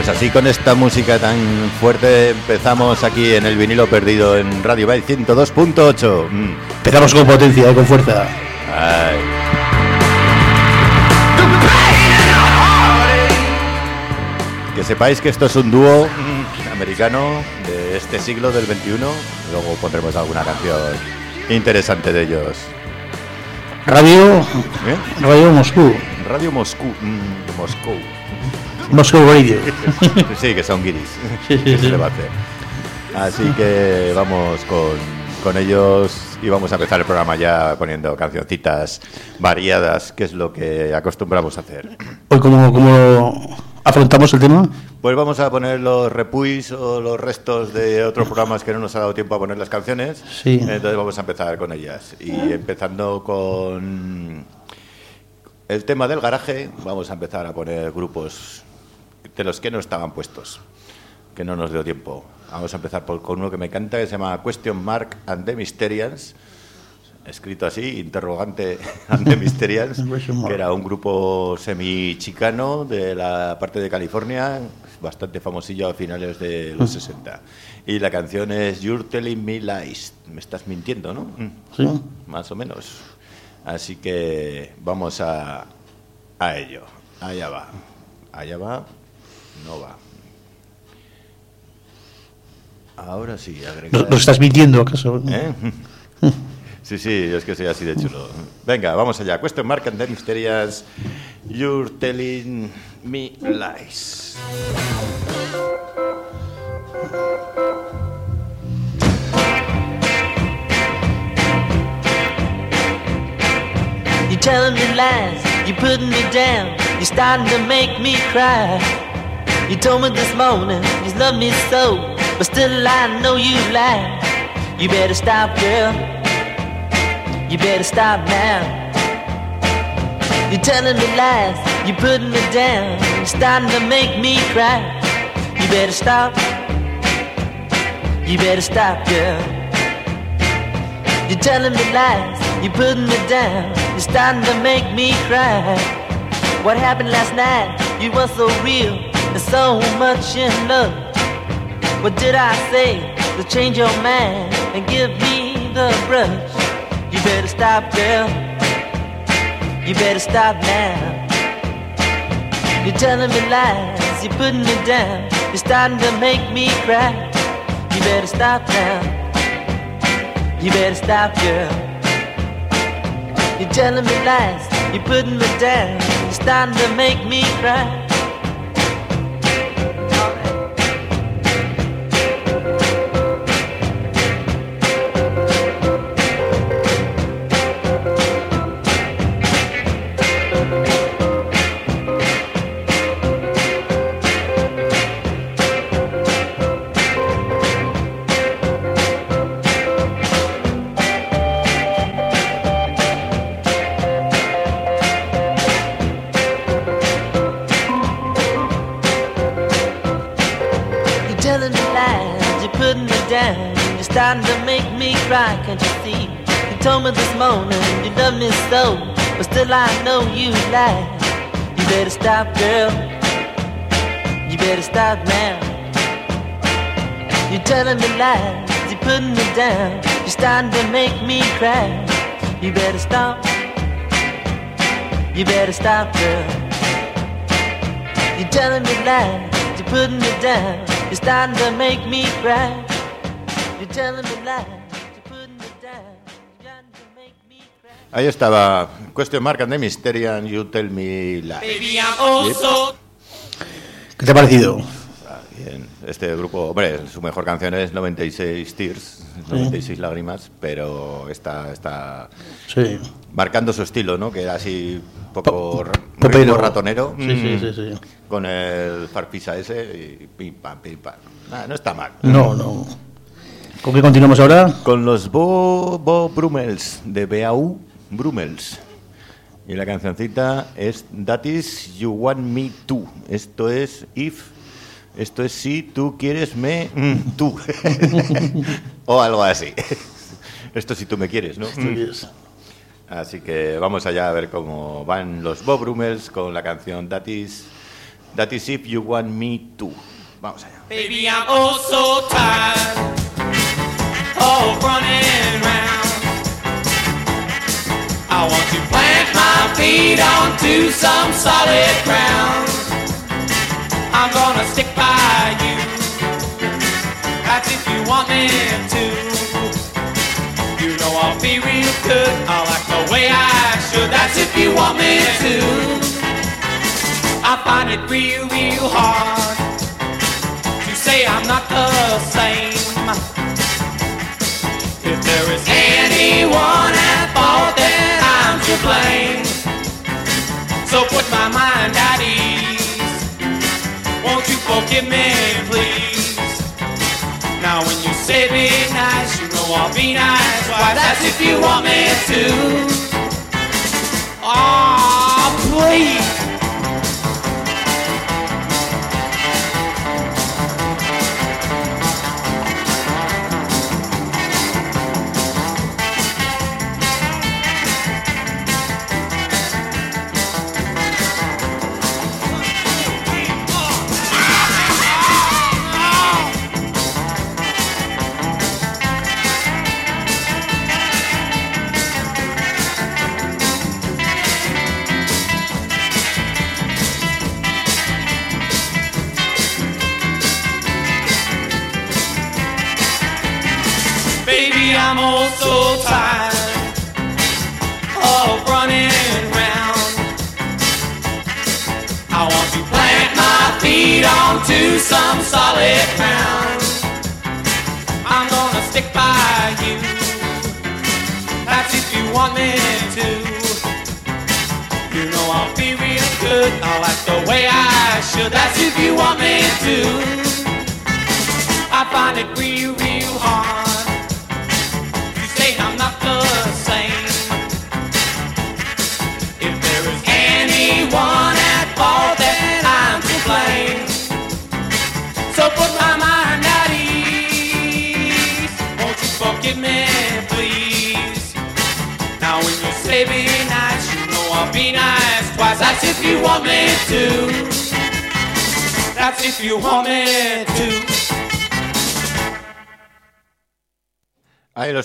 Pues así con esta música tan fuerte empezamos aquí en el vinilo perdido en Radio Bay 102.8. Mm. Empezamos con potencia, y con fuerza. Ay. Que sepáis que esto es un dúo mm, americano de este siglo del 21. Luego pondremos alguna canción interesante de ellos. Radio, ¿Eh? Radio Moscú, Radio Moscú. mm, Moscú. Moscow Radio. Sí, que son guiris. ¿Qué se le va a hacer? Así que vamos con, con ellos y vamos a empezar el programa ya poniendo cancioncitas variadas, que es lo que acostumbramos a hacer. Hoy como, como afrontamos el tema, Pues vamos a poner los repuis o los restos de otros programas que no nos ha dado tiempo a poner las canciones. Sí. Entonces vamos a empezar con ellas. Y empezando con el tema del garaje, vamos a empezar a poner grupos de los que no estaban puestos, que no nos dio tiempo. Vamos a empezar por, con uno que me encanta, que se llama Question Mark and the Mysterians. Escrito así, interrogante and the Mysterians, que era un grupo semi-chicano de la parte de California, bastante famosillo a finales de los 60. Y la canción es You're Telling Me Lies. Me estás mintiendo, ¿no? Mm, ¿sí? Más o menos. Así que vamos a, a ello. Allá va. Allá va. No va. Ahora sí, ¿Nos, agregar. nos estás mintiendo acaso? ¿Eh? Sí, sí, es que soy así de chulo. Venga, vamos allá. Question mark and the mysterious. You're telling me lies. You're telling me lies, you're putting me down, you're starting to make me cry. You told me this morning you love me so, but still I know you lie. You better stop, girl. You better stop now. You're telling me lies, you're putting me down, you're starting to make me cry. You better stop. You better stop, girl. You're telling me lies, you're putting me down, you're starting to make me cry. What happened last night? You were so real so much in love. What did I say to change your mind and give me the brush? You better stop, girl. You better stop now. You're telling me lies, you're putting me down, you're starting to make me cry. You better stop now. You better stop, girl. You're telling me lies, you're putting me down, you're starting to make me cry. I know you lie. You better stop, girl. You better stop now. You're telling me lies, you're putting me down, you're starting to make me cry. You better stop. You better stop, girl. You're telling me lies, you're putting me down, you're starting to make me cry. You're telling me lies, Ahí estaba. Question mark and the mysterious. You tell me lies. ¿Qué te ha parecido? Ah, bien. Este grupo, hombre, su mejor canción es 96 Tears, 96 lágrimas, pero está, está Sí. marcando su estilo, ¿no? Que era así un poco ritmo ratonero. Sí, sí, sí, sí. Con el farfisa ese y pim pam, pim pam. Ah, no está mal. No, no. ¿Con qué continuamos ahora? Con los Bo, Bo Brummels, de BAU Brummels. Y la cancioncita es That is You Want Me To. Esto es If. Esto es si tú quieres me mm, tú. o algo así. Esto si tú me quieres, ¿no? Así que vamos allá a ver cómo van los Bob Brummels con la canción That is That is if you want me to. Vamos allá. Baby, I'm oh so tired of running round. I want to plant my feet onto some solid ground. I'm gonna stick by you. That's if you want me to. You know I'll be real good. I like the way I should. That's if you want me to. I find it real, real hard to say I'm not the same. If there is anyone blame. So put my mind at ease. Won't you forgive me, please? Now when you say be nice, you know I'll be nice. Why, that's if you want me to. Oh, please.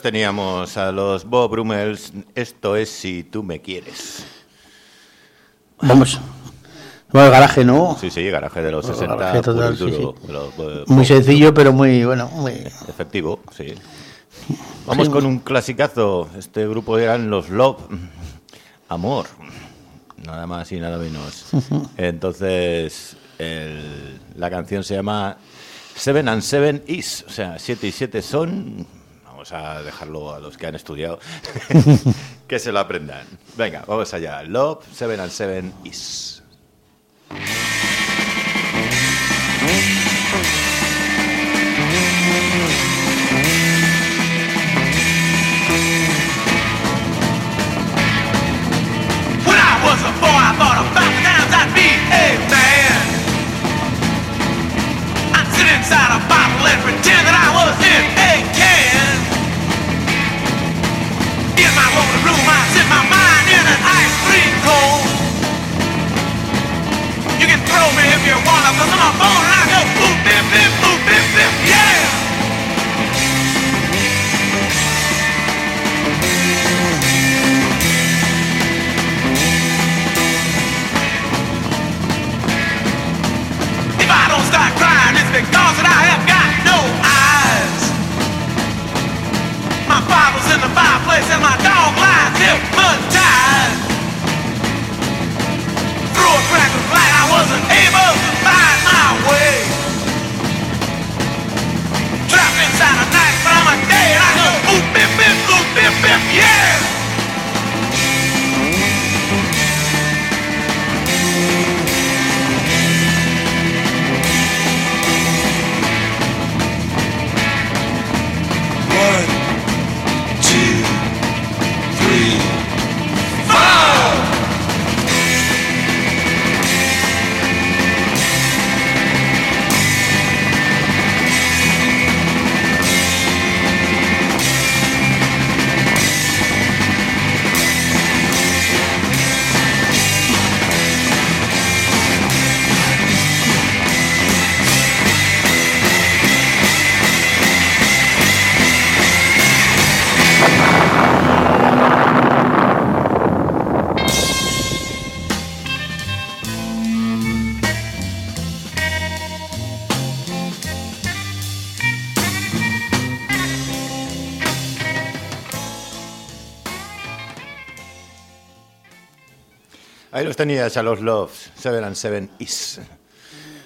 Teníamos a los Bob Brummels. Esto es si tú me quieres. Vamos. Bueno, el garaje, ¿no? Sí, sí, garaje de los Bueno, 60. garaje total, sí, duro, sí. de los, eh, Muy sencillo, pero muy, bueno, muy... Efectivo, sí. Vamos Sí. con un clasicazo. Este grupo eran los Love. Amor. Nada más y nada menos. Entonces, el- la canción se llama Seven and Seven Is. O sea, siete y siete son. Vamos a dejarlo a los que han estudiado. que se lo aprendan. Venga, vamos allá. Love, Seven and Seven Is. When I was boy, In my room, sit my mind in an ice cream cone. You can throw me if you cause I'm a bone I boop, bip, boop, yeah! If I don't start crying, it's because that I have got place and my dog lies hypnotized. Through a crack of light, I wasn't able to find my way. Trapped inside a night, but I'm a day and I go boop, bip, bip, boop, bip, bip, yeah. Ahí los tenías a los Loves, Seven and Seven Is.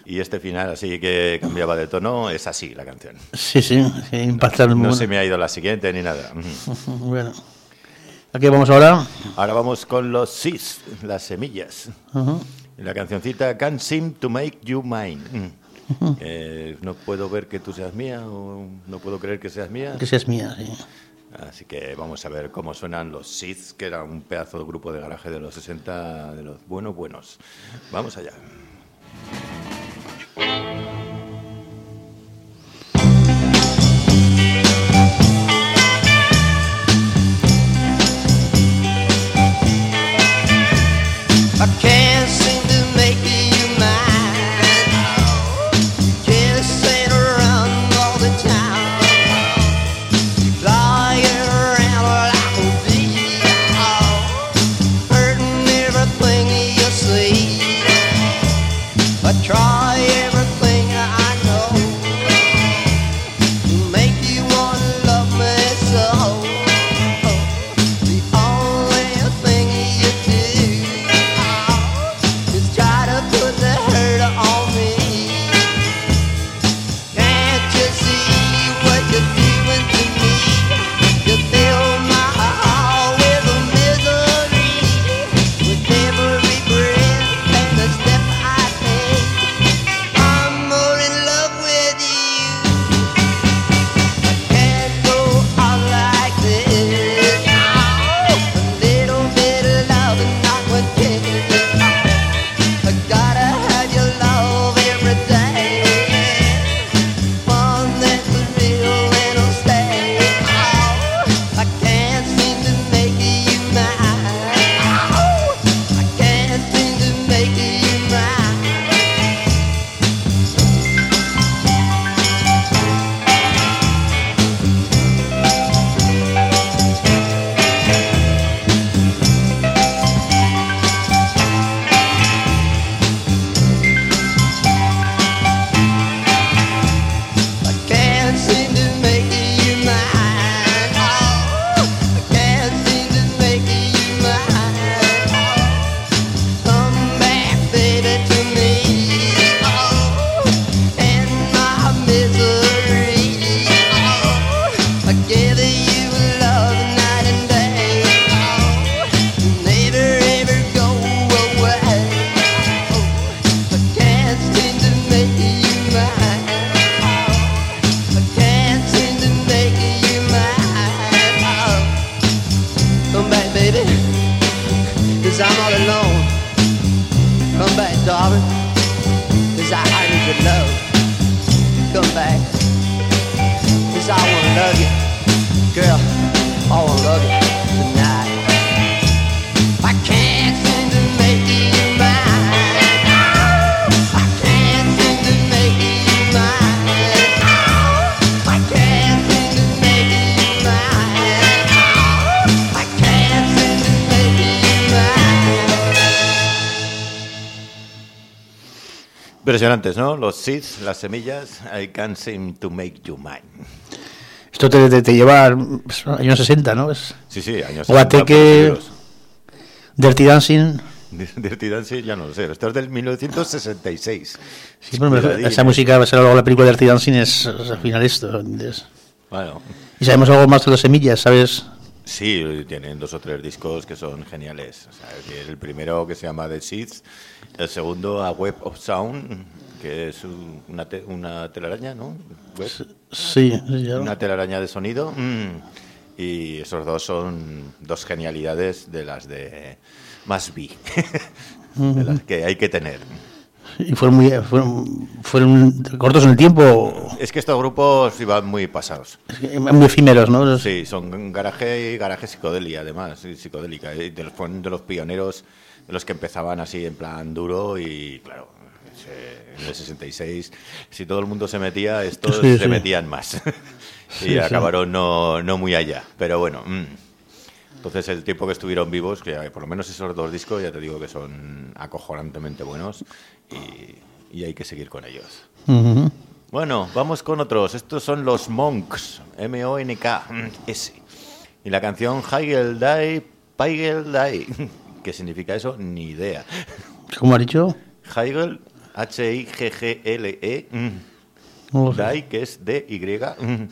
Y este final, así que cambiaba de tono, es así la canción. Sí, sí, sí impactaron No muy se me ha ido la siguiente ni nada. Bueno. ¿A qué vamos ahora? Ahora vamos con los Sis, las semillas. La cancioncita Can't Seem to Make You Mine. Eh, no puedo ver que tú seas mía o no puedo creer que seas mía. Que seas mía, sí. Así que vamos a ver cómo suenan los Sith, que era un pedazo de grupo de garaje de los 60, de los buenos buenos. Vamos allá. Impresionantes, ¿no? Los Sith, las semillas, I can't seem to make you mine. Esto te, te, te lleva pues, años 60, ¿no? Es Sí, sí, años Guate 60, que- puros Dirty Dancing. Dirty Dancing, ya no lo sé. Esto es del 1966. Sí, pero me- esa música, va a ser luego la película Dirty Dancing es, es al final esto. ¿entiendes? Bueno, Y sabemos algo más de las semillas, ¿sabes? Sí, tienen dos o tres discos que son geniales. O sea, el primero que se llama The Sith, el segundo A Web of Sound, que es un- una, te- una telaraña, ¿no? Web. Sí, ya. Una telaraña de sonido. mm, Y esos dos son dos genialidades de las de más B, de las que hay que tener. Y fueron muy fueron, fueron cortos en el tiempo, Es que estos grupos iban muy pasados. muy efímeros, ¿no? Sí, son garaje y garaje psicodélica, además, psicodélica. Y de los, fueron de los pioneros, de los que empezaban así en plan duro y, claro, en el 66, si todo el mundo se metía, estos Sí, se sí. metían más. y Sí, acabaron no, no muy allá. Pero bueno, mm. entonces el tiempo que estuvieron vivos, que por lo menos esos dos discos, ya te digo que son acojonantemente buenos y, y hay que seguir con ellos. Bueno, vamos con otros. Estos son los Monks, M-O-N-K-S. Y la canción Heigel Die, Peigel Die, ¿Qué significa eso? Ni idea. ¿Cómo ha dicho? Heigl, H-I-G-G-L-E. mm. Dai, que es D-Y. mm.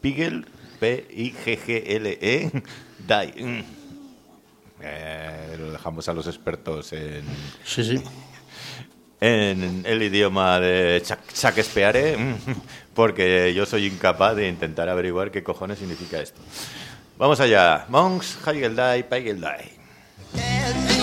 Pigel, P-I-G-G-L-E. Mm. Eh, lo dejamos a los expertos en, Sí, sí. En el idioma de Shakespeare, mm, porque yo soy incapaz de intentar averiguar qué cojones significa esto. Vamos allá. Monks, Heigl, Dai, Pigel, Dai.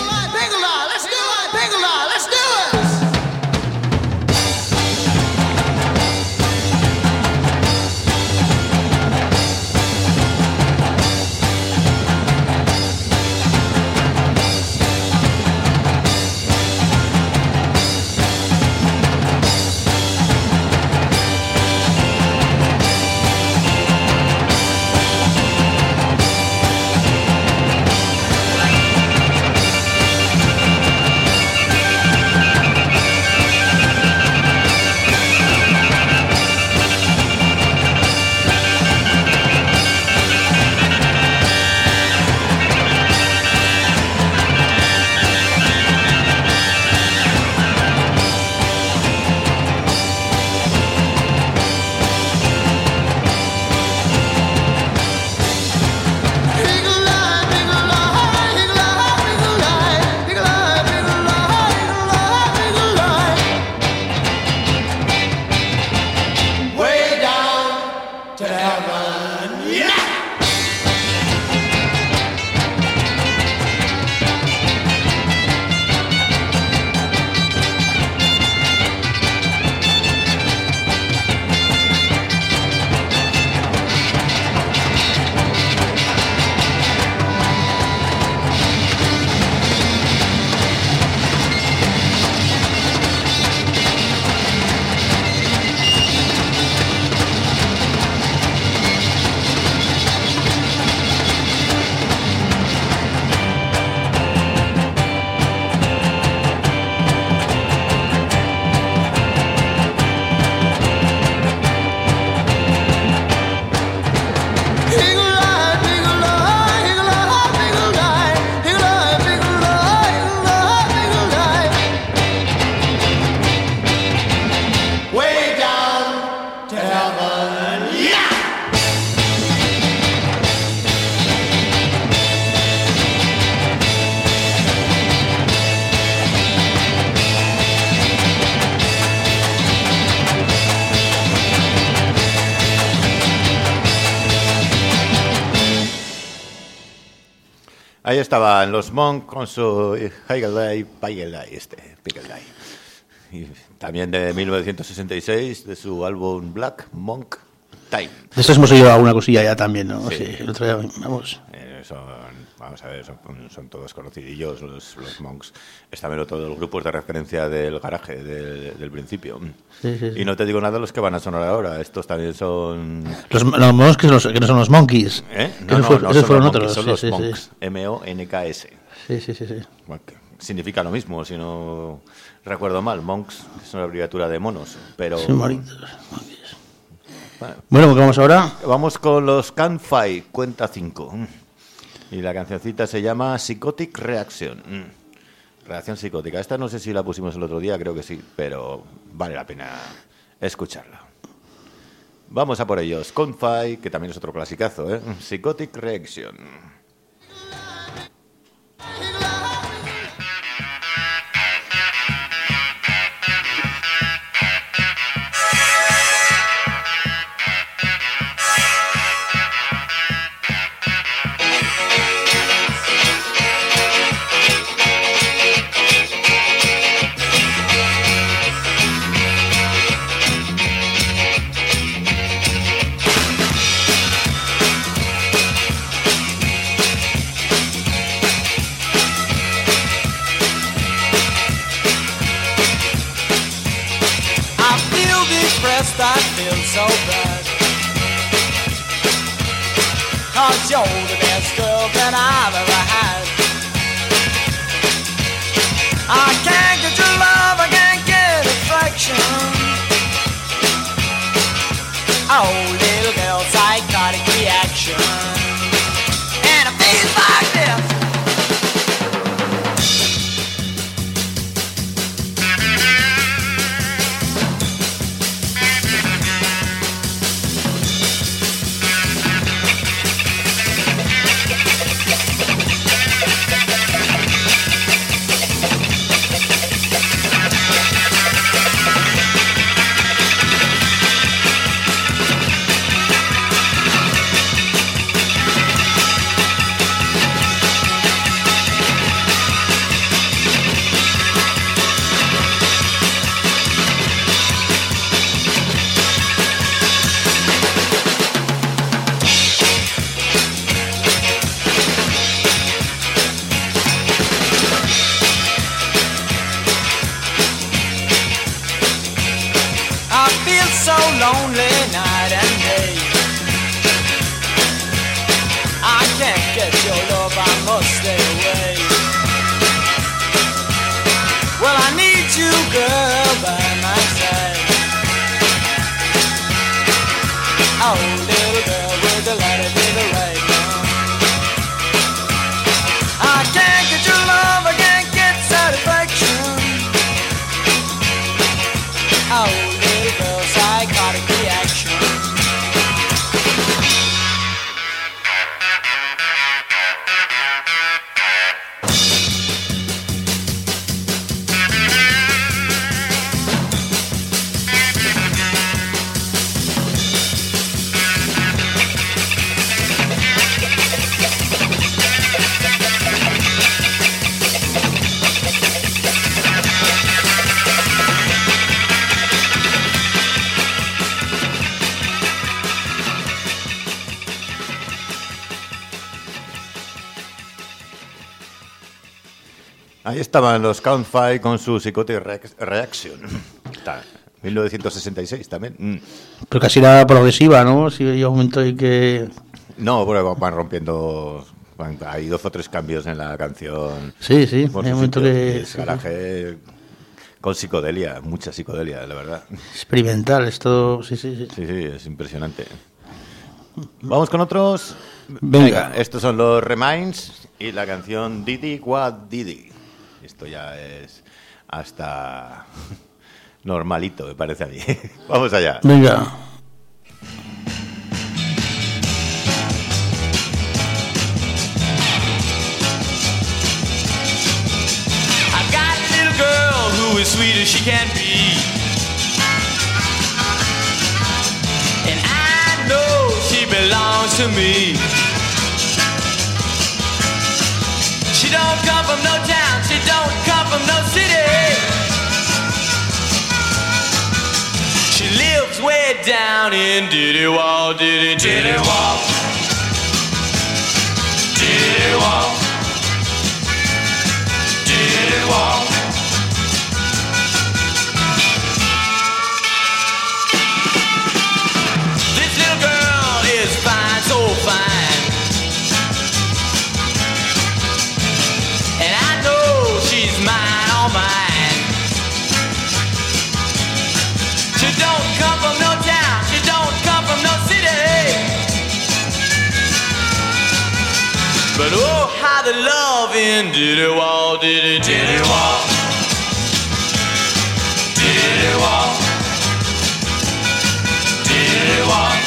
Los Monk con su Heigelday, Paigelday, este, Paigelday. Y también de 1966, de su álbum Black Monk Time. De estos hemos oído alguna cosilla ya también, ¿no? Sí. Sí. el otro día, vamos. Son, vamos a ver, son, son todos conocidillos los, los Monks. Es también todos los grupos de referencia del garaje del, del principio. Sí, sí, sí. Y no te digo nada de los que van a sonar ahora. Estos también son... Los, los monkeys, los, que no son los monkeys. ¿eh? Que No, no, fue- no esos son fueron los Monkeys, otros. son los. Monks. M-O-N-K-S. Sí, sí, sí, sí. Significa lo mismo, si no recuerdo mal. Monks es una abreviatura de monos, pero... Bueno, Bueno, pues vamos ahora. vamos con los Canfai, cuenta 5. Y la cancioncita se llama Psychotic Reaction. Mm. Reacción psicótica. Esta no sé si la pusimos el otro día, creo que sí, pero vale la pena escucharla. Vamos a por ellos. Confy, que también es otro clasicazo, ¿eh? Psychotic Reaction. Cause you're the best girl that I've ever had. I can't get your love, I can't get affection. Oh, estaban los Count Five con su Psychotic Reac- Reaction. Está, 1966 también. Mm. Pero casi era progresiva, ¿no? Si un momento en que... No, porque van rompiendo. van- hay dos o tres cambios en la canción. Sí, sí, hay momento que... es garaje con psicodelia, mucha psicodelia, la verdad. Experimental, esto... Sí, sí, sí. Sí, sí, es impresionante. Vamos con otros. Venga. estos son los Reminds y la canción Didi What Didi. Esto ya es hasta normalito, me parece a mí. Vamos allá. Venga. I've got a little girl who is sweet as she can be. And I know she belongs to me. She don't come from no town, she don't come from no city. She lives way down in Diddy Wall, Diddy, Diddy Wall. Diddy Wall. Diddy Wall. But oh, how the love in Diddy Wall, Diddy, Diddy Wall. Diddy Wall. Diddy Wall.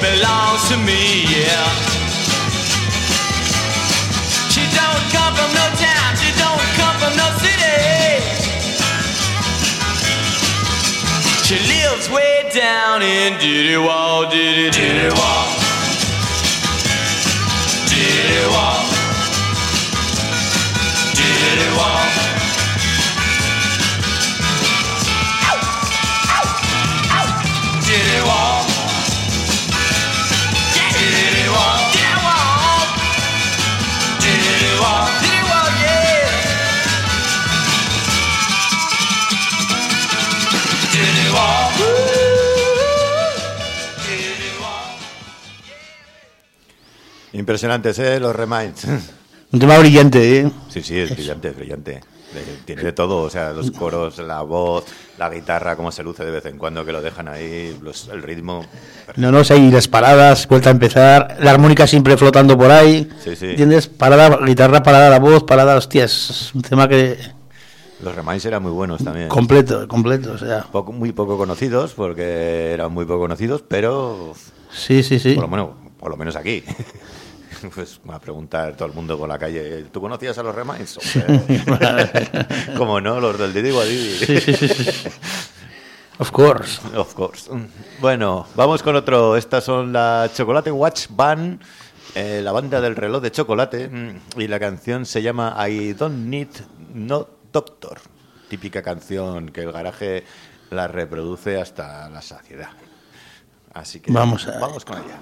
Belongs to me, yeah. She don't come from no town, she don't come from no city. She lives way down in Diddy Wall, Diddy, Diddy Wall. Diddy Wall. Diddy Wall. Impresionantes, ¿eh? Los Reminds. Un tema brillante, ¿eh? Sí, sí, es brillante, es brillante. Tiene de todo, o sea, los coros, la voz, la guitarra, cómo se luce de vez en cuando, que lo dejan ahí, los- el ritmo. No, no, sé, y las paradas, vuelta a empezar, la armónica siempre flotando por ahí. Sí, sí. ¿Entiendes? Parada, guitarra parada, la voz parada, hostias, es un tema que... Los Reminds eran muy buenos también. Completo, completo, o sea... Poco- muy poco conocidos, porque eran muy poco conocidos, pero Sí, sí, sí. por lo menos, por lo menos aquí. Pues va a preguntar todo el mundo por la calle, ¿tú conocías a los? Hombre, ¿Cómo no? Los del Didi Guadidi. Sí, sí, sí, sí. Of course. Of course. Bueno, vamos con otro. Estas son la Chocolate Watch Band eh, la banda del reloj de chocolate y la canción se llama I Don't Need No Doctor. Típica canción que el garaje la reproduce hasta la saciedad. Así que Vamos a- vamos con ella.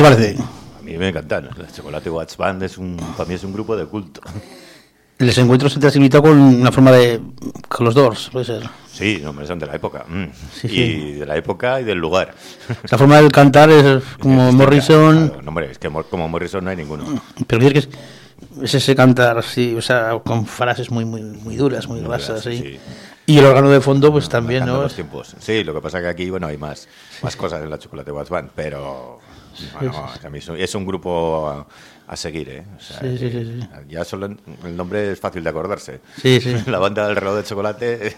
Te parece? A mí me encantan. El Chocolate Watch Band es un, para mí es un grupo de culto. Les encuentros se te has invitado con una forma de. con los Doors, puede ser. Sí, no, son de la época. mm. Sí, y sí. de la época y del lugar. La forma de cantar es como Es Morrison. Claro, no, hombre, es que como Morrison no hay ninguno. Pero dices que es, es ese cantar así, o sea, con frases muy, muy, muy duras, muy grasas, sí. sí. Y el órgano de fondo, pues también, ¿no? los tiempos. Sí, lo que pasa que aquí, bueno, hay más, más cosas en la Chocolate Watch Band, pero bueno, es, un- es grupo a, a seguir, ¿eh? O sea, Sí, sí, sí. Ya solo el nombre es fácil de acordarse. Sí, sí. La banda del reloj de chocolate,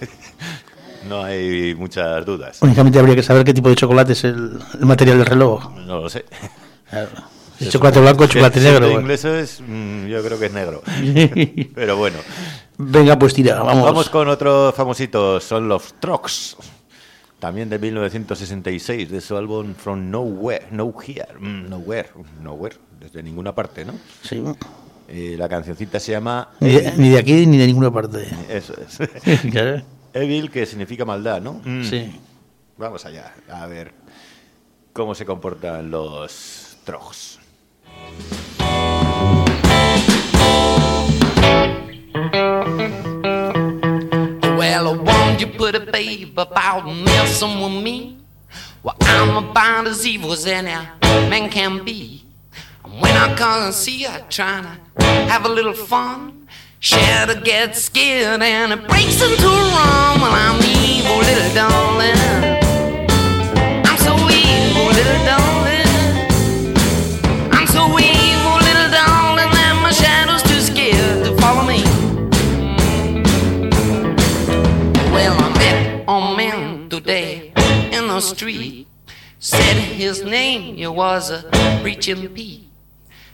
no hay muchas dudas. Únicamente habría que saber qué tipo de chocolate es el, el material del reloj. No lo sé. Claro. El chocolate blanco, chocolate es negro. de bueno. ingleses, mm, yo creo que es negro. Pero bueno. Venga, pues tira, vamos. Vamos con otros famositos, son los Trucks. También de 1966, de su álbum From Nowhere, No Here, mm, Nowhere, Nowhere, desde ninguna parte, ¿no? Sí. Eh, la cancioncita se llama Ni, de, ni de aquí ni de ninguna parte. Eso es. Claro. Evil, que significa maldad, ¿no? Mm. Sí. Vamos allá, a ver cómo se comportan los Trucks. You put a babe about messing with me? Well, I'm about as evil as any man can be. And when I come and see her trying to have a little fun, Shadow gets scared and it breaks into a run. Well, I'm evil, little darling. I'm so evil, little darling. I'm so evil, today in the street. Said his name he was a preaching Pete.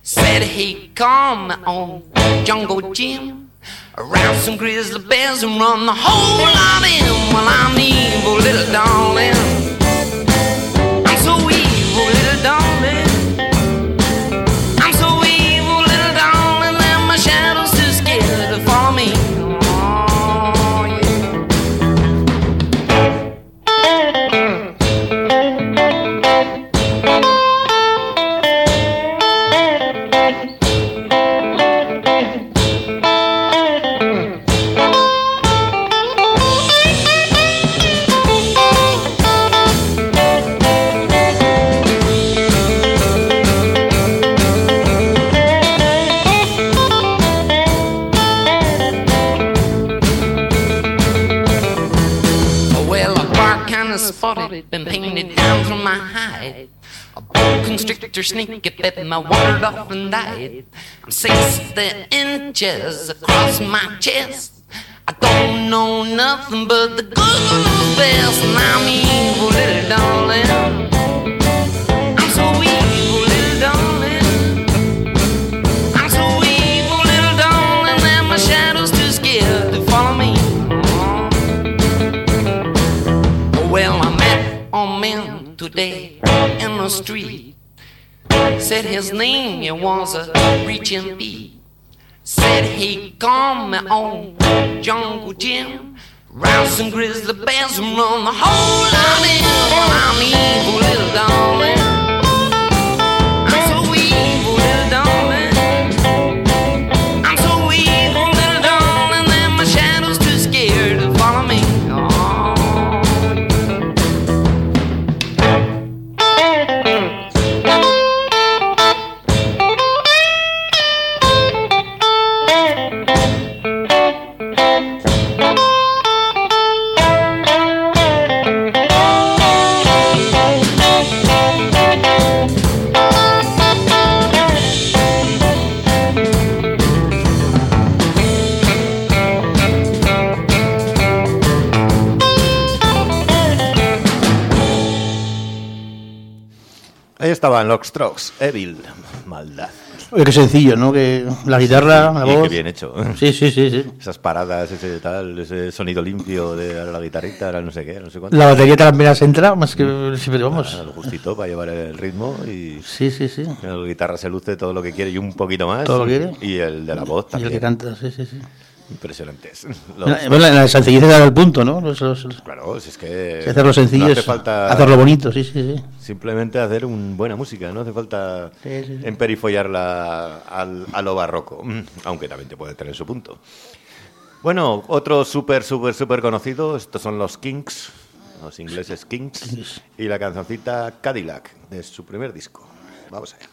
Said he come on Jungle Jim. Around some grizzly bears and run the whole lot him. Well, I'm evil, little darling. Snake it bit me, wandered off and died. I'm 60 inches across my chest. I don't know nothing but the good knows best, and I'm evil, little darling. I'm so evil, little darling. I'm so evil, little darling, that my shadow's too scared to follow me. Well, I met a man today in the street. Said his name it was a preaching Pete. Said he come me on Jungle Jim. Round some grizzly bears and run the whole lot in. Well, I'm evil, little darling. Estaban los Strokes, Evil, maldad. Oye, qué sencillo, ¿no? Que la guitarra, la y voz. qué bien hecho. Sí, sí, sí, sí. Esas paradas, ese tal, ese sonido limpio de la guitarrita, ahora no sé qué, no sé cuánto. La batería también se entra, más que siempre vamos. Ah, lo justito para llevar el ritmo y Sí, sí, sí. la guitarra se luce todo lo que quiere y un poquito más. Todo lo que quiere. Y el de la voz Y también. el que canta, sí, sí, sí. Impresionantes. La, Los- bueno, la sencillez de dar el punto, ¿no? Los- los- los- claro, si es que. si hacerlo sencillo no hace es falta hacerlo bonito, sí, sí, sí. Simplemente hacer un buena música, no hace falta Sí, sí, sí. emperifollarla al, a lo barroco, aunque también te puede tener su punto. Bueno, otro súper, súper, súper conocido, estos son los Kings, los ingleses Kings, Kings. y la cancioncita Cadillac, de su primer disco. Vamos allá.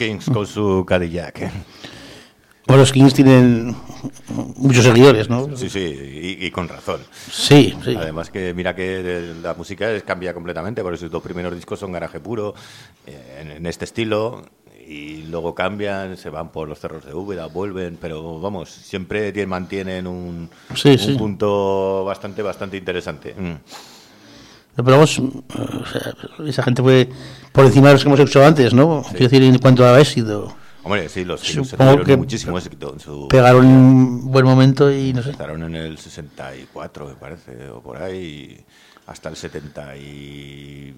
Kings con su Cadillac. Bueno, los Kings tienen muchos seguidores, ¿no? Sí, sí, y, y con razón. Sí, sí. Además que mira que la música cambia completamente, porque sus dos primeros discos son garaje puro, eh, en, en este estilo, y luego cambian, se van por los cerros de Úbeda, vuelven, pero vamos, siempre tienen- mantienen un, Sí, un sí. punto bastante, bastante interesante. Mm. Pero vamos, o sea, esa gente fue por encima de los que hemos hecho antes, ¿no? Quiero decir, en cuanto a éxito, Hombre, sí, los Supongo que muchísimo éxito en su... pegaron un buen momento y no sé. Empezaron en el 64, me parece, o por ahí, hasta el 70 y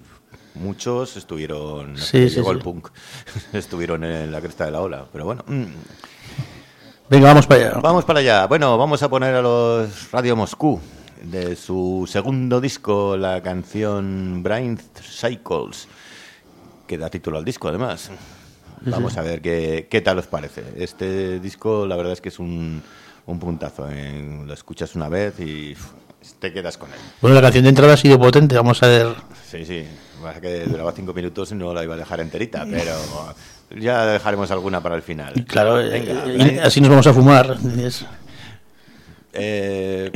muchos estuvieron, Sí, sí, llegó sí. el punk, estuvieron en la cresta de la ola, pero bueno. mm. Venga, vamos para allá. Vamos para allá. Bueno, vamos a poner a los Radio Moscú de su segundo disco, la canción Brain Cycles, que da título al disco además. Vamos a ver qué, qué tal os parece. Este disco, la verdad es que es un, un puntazo. ¿eh? Lo escuchas una vez y te quedas con él. Bueno, la canción de entrada ha sido potente, vamos a ver. Sí, sí. Pasa que duraba cinco minutos y no la iba a dejar enterita, pero ya dejaremos alguna para el final. Claro, Venga, eh, así nos vamos a fumar. Eh,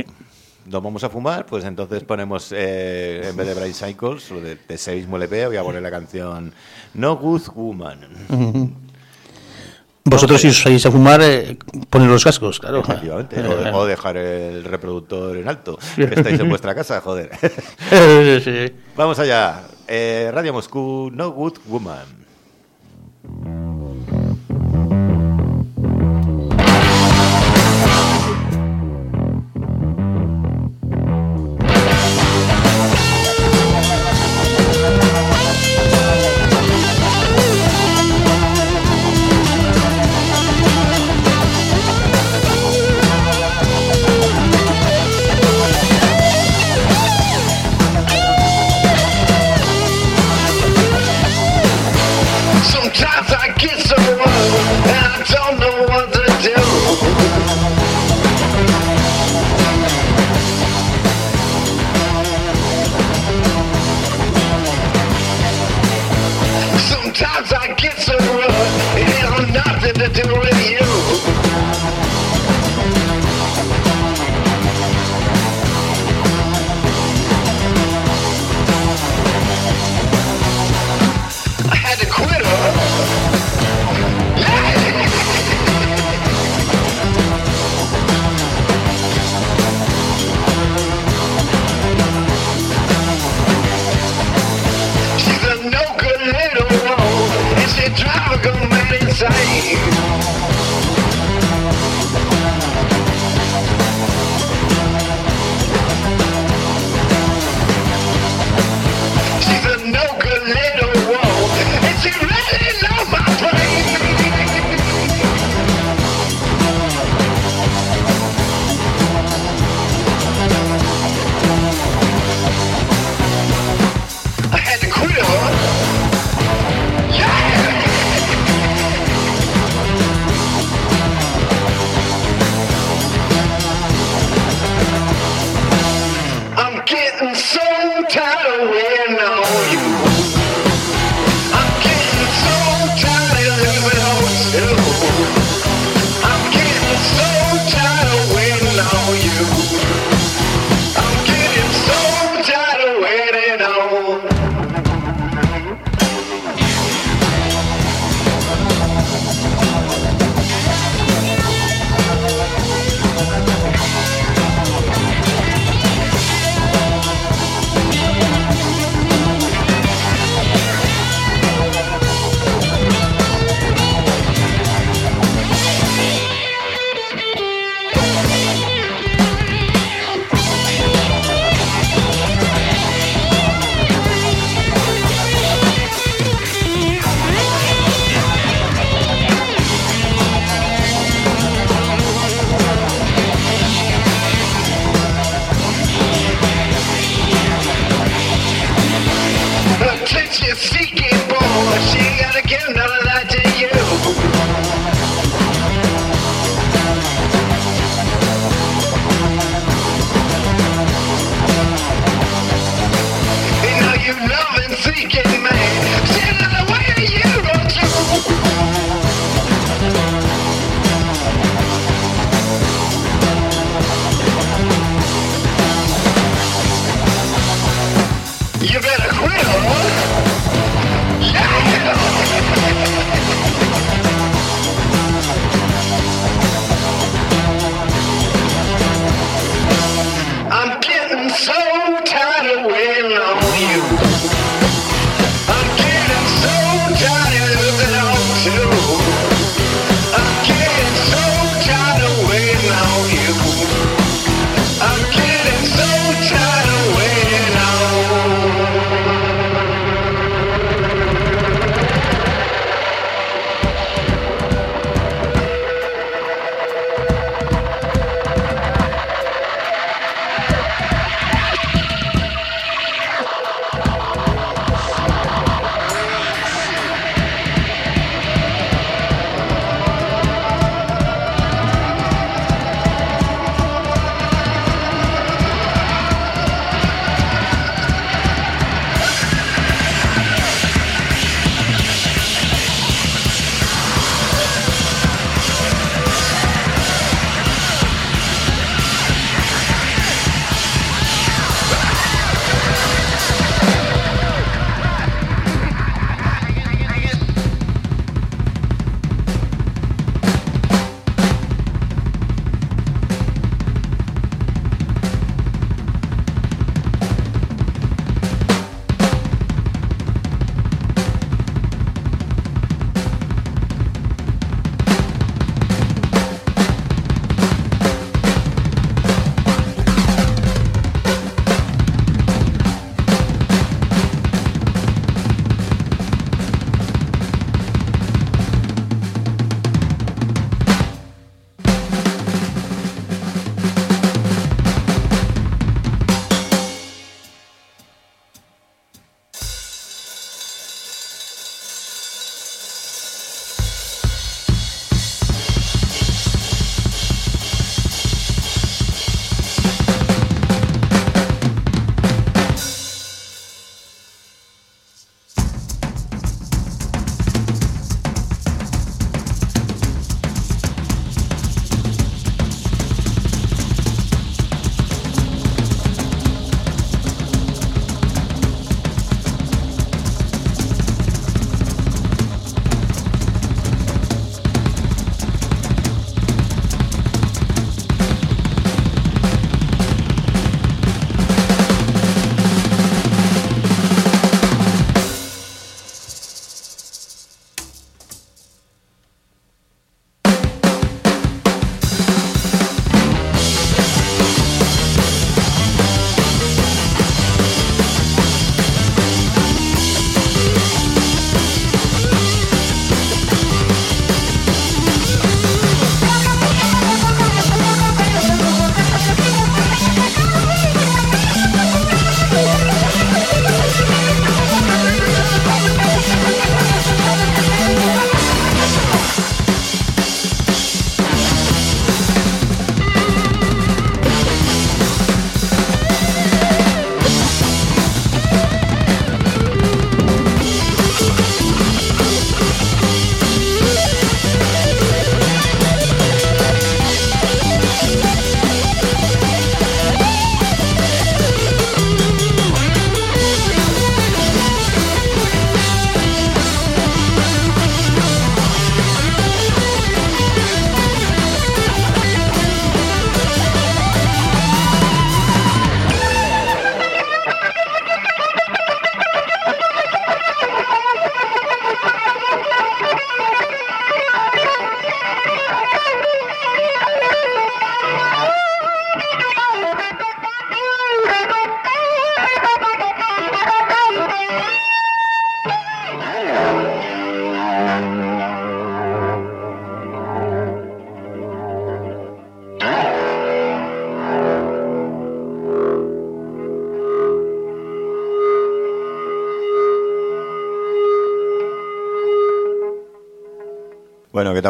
nos vamos a fumar, pues entonces ponemos, eh, en vez de Bright Cycles, o de, de ese mismo LP, voy a poner la canción No Good Woman. Vosotros, si os salís a fumar, eh, poned los cascos, claro. Efectivamente. O, o dejar el reproductor en alto, que estáis en vuestra casa, joder. sí. Vamos allá. Eh, Radio Moscú, No Good Woman.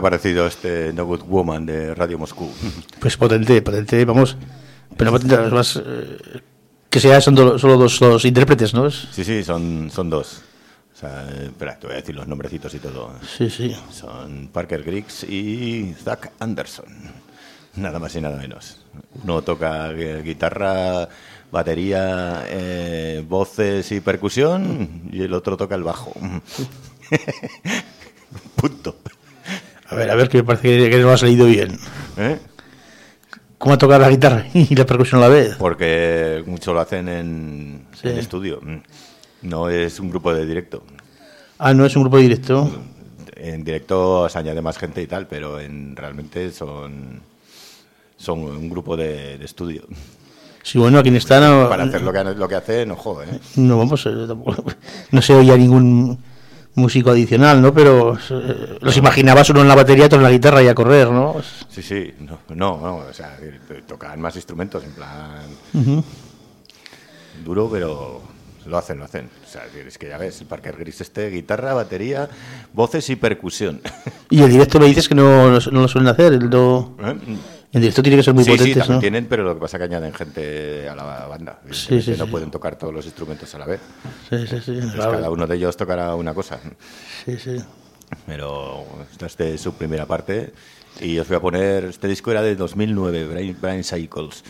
Parecido este No Good Woman de Radio Moscú? Pues potente, potente, vamos. Pero potente, además, eh, que sea son do- solo dos, dos intérpretes, ¿no? Es- Sí, sí, son, son dos. O sea, espera, te voy a decir los nombrecitos y todo. Sí, sí. Son Parker Griggs y Zach Anderson. Nada más y nada menos. Uno toca guitarra, batería, eh, voces y percusión y el otro toca el bajo. Punto. A ver, a ver, que me parece que, no ha salido bien. ¿Eh? ¿Cómo tocar la guitarra y la percusión a la vez? Porque mucho lo hacen en, Sí. en estudio. No es un grupo de directo. Ah, no es un grupo directo. En directo se añade más gente y tal, pero en realmente son son un grupo de, de estudio. Sí, bueno, aquí no, Para hacer lo que, lo que hacen, ojo, ¿eh? no vamos, eh, tampoco- no se oía ningún músico adicional, ¿no? Pero eh, los imaginabas uno en la batería, otro en la guitarra y a correr, ¿no? Sí, sí, no, no, no, o sea, que tocan más instrumentos en plan duro, pero lo hacen, lo hacen. O sea, es que ya ves, el Parker Gris este, guitarra, batería, voces y percusión. Y el directo me dices que no, no lo suelen hacer. El do... ¿Eh? El directo tiene que ser muy sí, sí, potente, también ¿no? tienen, pero lo que pasa es que añaden gente a la banda. Sí, sí, no sí. pueden tocar todos los instrumentos a la vez. Sí, sí, sí. Pues claro. cada uno de ellos tocará una cosa. Sí, sí. Pero esta es su primera parte. Y os voy a poner. Este disco era de 2009, Brain, Brain Cycles.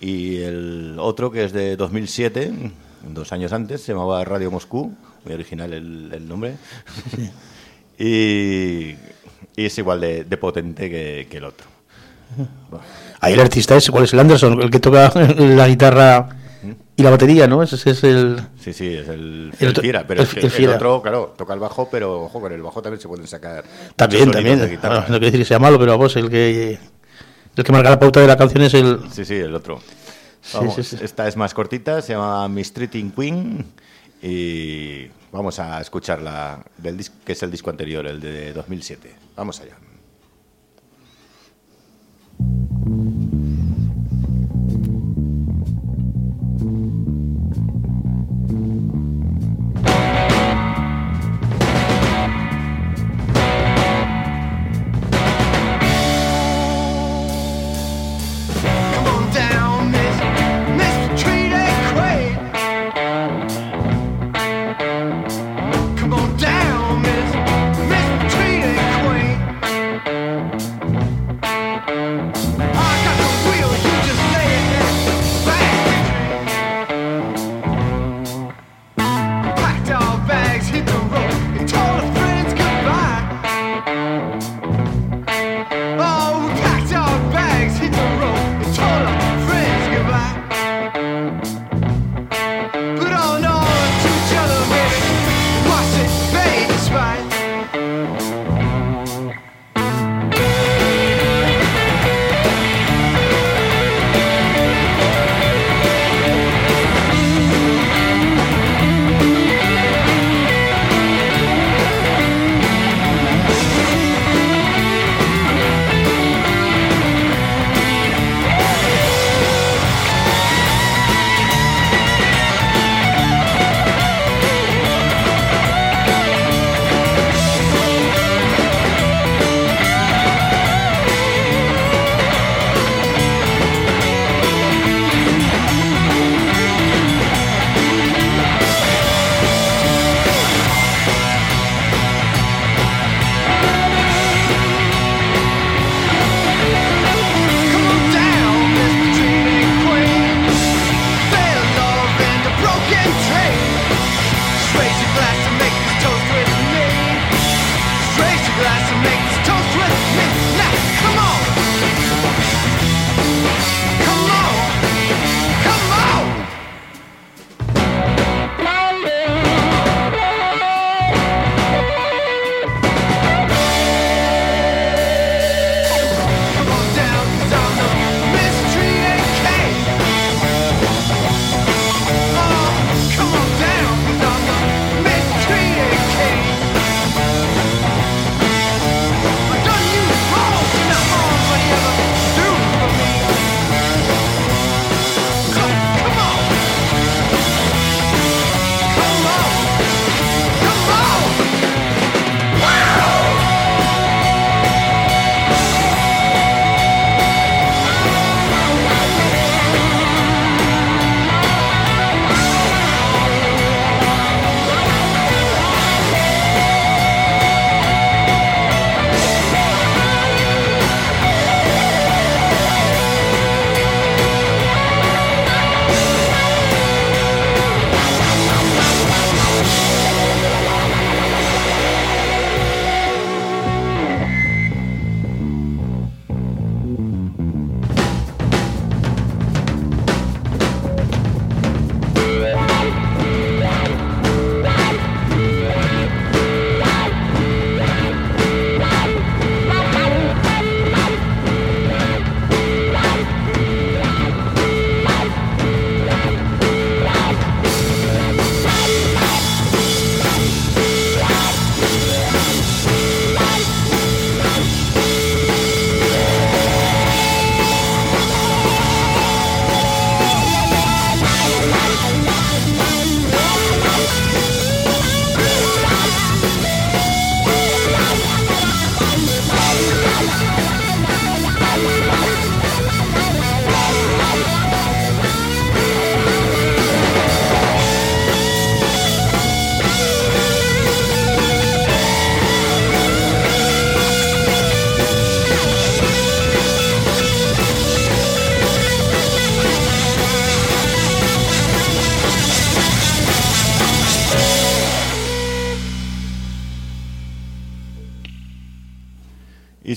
Y el otro, que es de 2007, dos años antes, se llamaba Radio Moscú. Muy original el, el nombre. y, y es igual de, de potente que, que el otro. Ahí el artista es, ¿cuál es el Anderson? El que toca la guitarra y la batería, ¿no? Ese es el... Sí, sí, es el, El Fiera, pero el- es que el Fiera. otro, claro, toca el bajo, pero ojo, con el bajo también se pueden sacar. También, también. de. Bueno, no quiere decir que sea malo, pero vamos, el que, el que marca la pauta de la canción es el... Sí, sí, el otro. Sí, Vamos, sí, sí. Esta es más cortita, se llama Mistreating Queen y vamos a escucharla del disco que es el disco anterior, el de 2007. Vamos allá. Mm-hmm.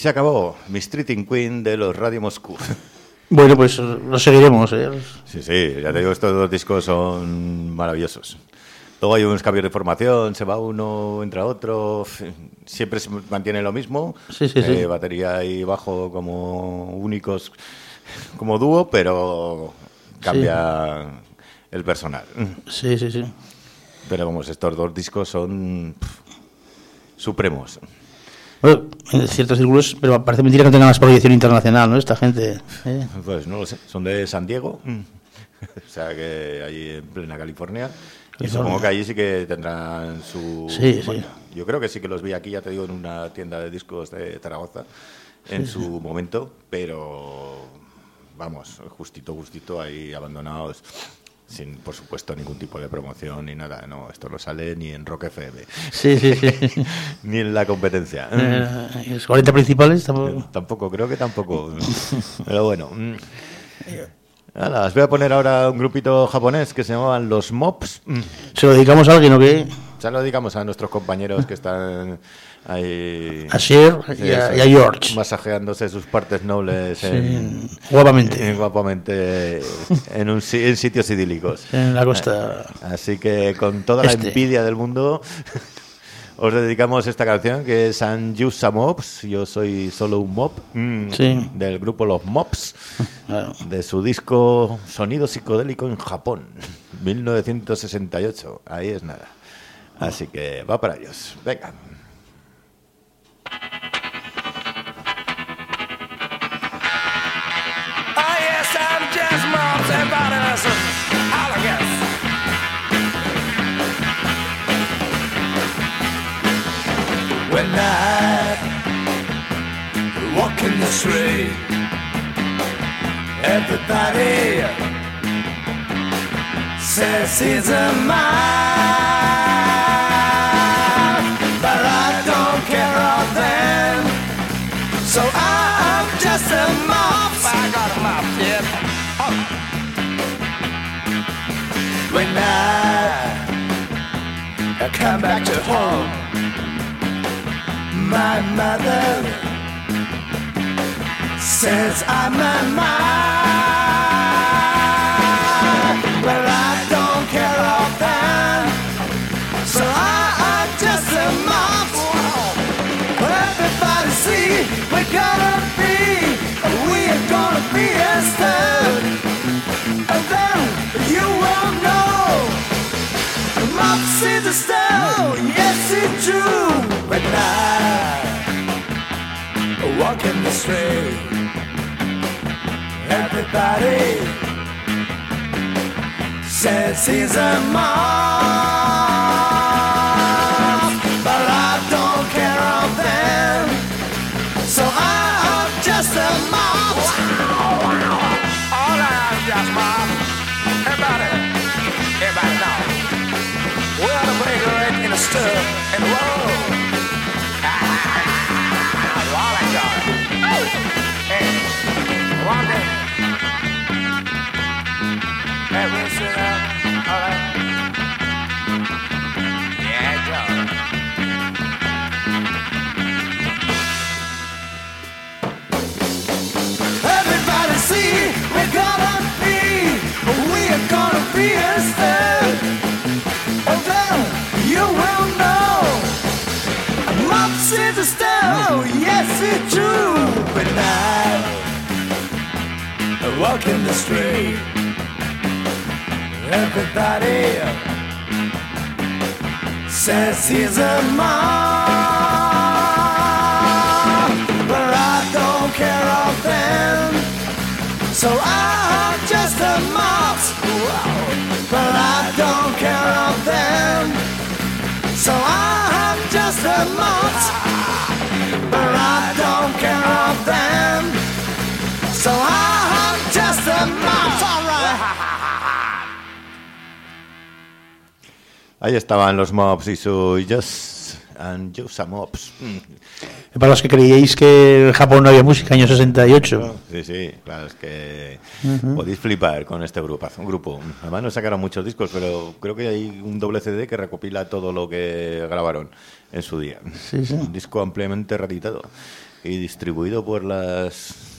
Se acabó Miss Treating Queen de los Radio Moscú. Bueno, pues lo seguiremos. ¿eh? Sí, sí, ya te digo, estos dos discos son maravillosos. Luego hay unos cambios de formación, se va uno, entra otro, siempre se mantiene lo mismo. Sí, sí, sí. Eh, batería y bajo como únicos, como dúo, pero cambia el personal. Sí, sí, sí. Pero vamos, estos dos discos son pff, supremos. Bueno, en ciertos círculos, pero parece mentira que no tenga más proyección internacional, ¿no? Esta gente. ¿eh? Pues no lo sé, son de San Diego, o sea que allí en plena California. Y supongo que allí sí que tendrán su... Sí, sí. Yo creo que sí que los vi aquí, ya te digo, en una tienda de discos de Zaragoza en su momento, pero vamos, justito, justito ahí abandonados, sin por supuesto ningún tipo de promoción ni nada. No, esto no sale ni en Rock FM, Sí, sí, sí. ni en la competencia. Eh, los 40 principales tampoco. Tampoco, creo que tampoco. Pero bueno. mm. Nada, os voy a poner ahora un grupito japonés que se llamaban los Mops. Mm. Se lo dedicamos a alguien, ¿o qué? Ya lo dedicamos a nuestros compañeros que están ahí. A Cher y a, y a George. Masajeándose sus partes nobles en, Sí, guapamente. en- guapamente en, un, en sitios idílicos. En la costa. Así que con toda la Este. envidia del mundo, os dedicamos esta canción que es Some Mops. Yo soy solo un mop mm, Sí. del grupo Los Mops, Claro. de su disco Sonido Psicodélico en Japón, 1968. Ahí es nada. Así que va para ellos. Venga. Ah, All When I walk in the street, everybody says he's a man, When I, come back to home, my mother says I'm a man. Well, I don't care of them. So I, I'm just a mop. Everybody see, we're gonna be, we're gonna be a star. And then true at. Walking the street, everybody says he's a monster. Walk in the street, everybody says he's a mom. But I don't care of them. So I'm just a mouse. But I don't care of them. So I'm just a mouse. But I don't care of them. So I'm just a mouse. Alright. Ahí estaban los Mobs y su Just and Josa Mops. Para los que creíais que en Japón no había música, año 68. Sí, sí, claro, es que podéis flipar con este grupo, un grupo. Además no sacaron muchos discos, pero creo que hay un doble CD que recopila todo lo que grabaron en su día. Sí, sí. Un disco ampliamente reeditado y distribuido por las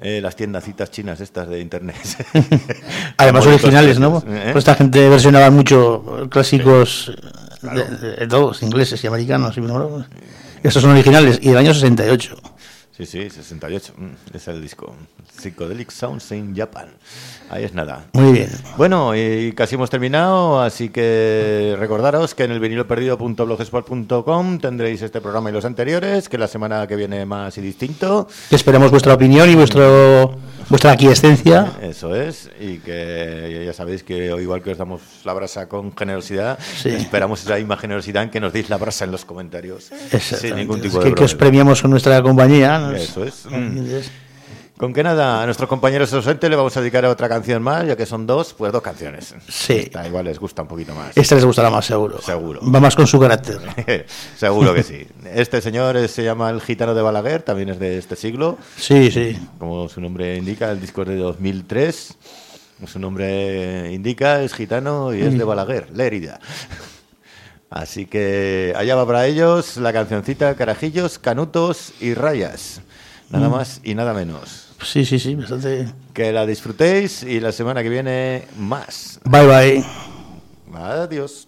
eh, las tiendacitas chinas estas de internet. Además originales, ¿no? ¿eh? Pues esta gente versionaba mucho clásicos de, de- de todos, ingleses y americanos. y bueno, Estos son originales y del año 68. Sí, sí, 68. mm, Es el disco. Psychedelic Sounds in Japan. Ahí es nada. Muy bien. Bueno, y casi hemos terminado, así que recordaros que en el viniloperdido.blogspot.com tendréis este programa y los anteriores, que la semana que viene más y distinto. Esperamos vuestra opinión y vuestro vuestra aquiescencia. Eso es, y que ya sabéis que igual que os damos la brasa con generosidad, Sí. esperamos esa misma generosidad en que nos deis la brasa en los comentarios. Sin ningún Es tipo que, de que os problema. premiamos con nuestra compañía. ¿no? Eso es. Mm. Con que nada, a nuestros compañeros ausentes le vamos a dedicar otra canción más, ya que son dos, pues dos canciones. Sí. Esta igual les gusta un poquito más. Esta les gustará más, seguro. Seguro. Va más con su carácter. Seguro que sí. Este señor se llama El Gitano de Balaguer, también es de este siglo. Sí, sí. Como su nombre indica, el disco es de 2003. Como su nombre indica, es gitano y es de Balaguer, Lérida. Así que allá va para ellos la cancioncita Carajillos, Canutos y Rayas. Nada más y nada menos. Sí, sí, sí. Bastante. Que la disfrutéis y la semana que viene más. Bye, bye. Adiós.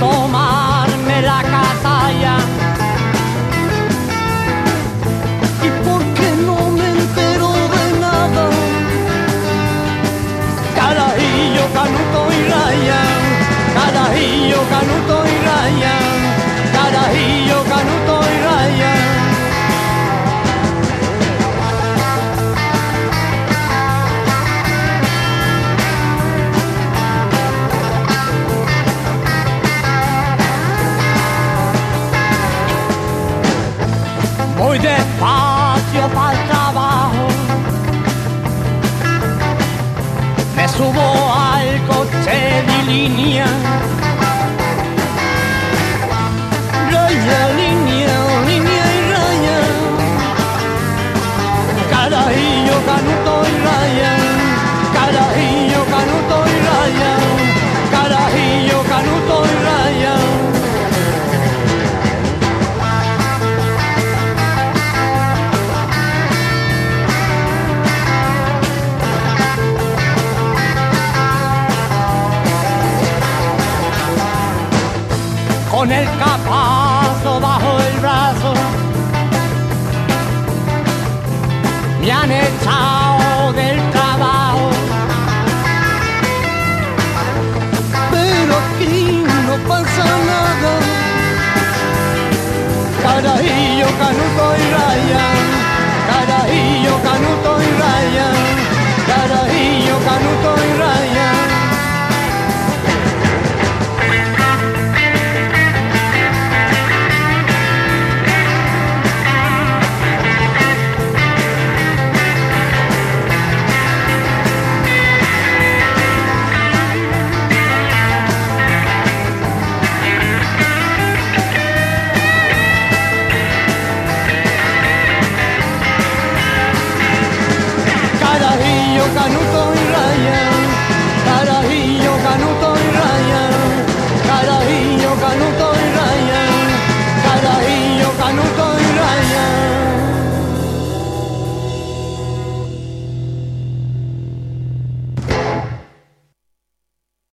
He de rayan Kada hiyo kanutoy rayan Kada hiyo kanutoy rayan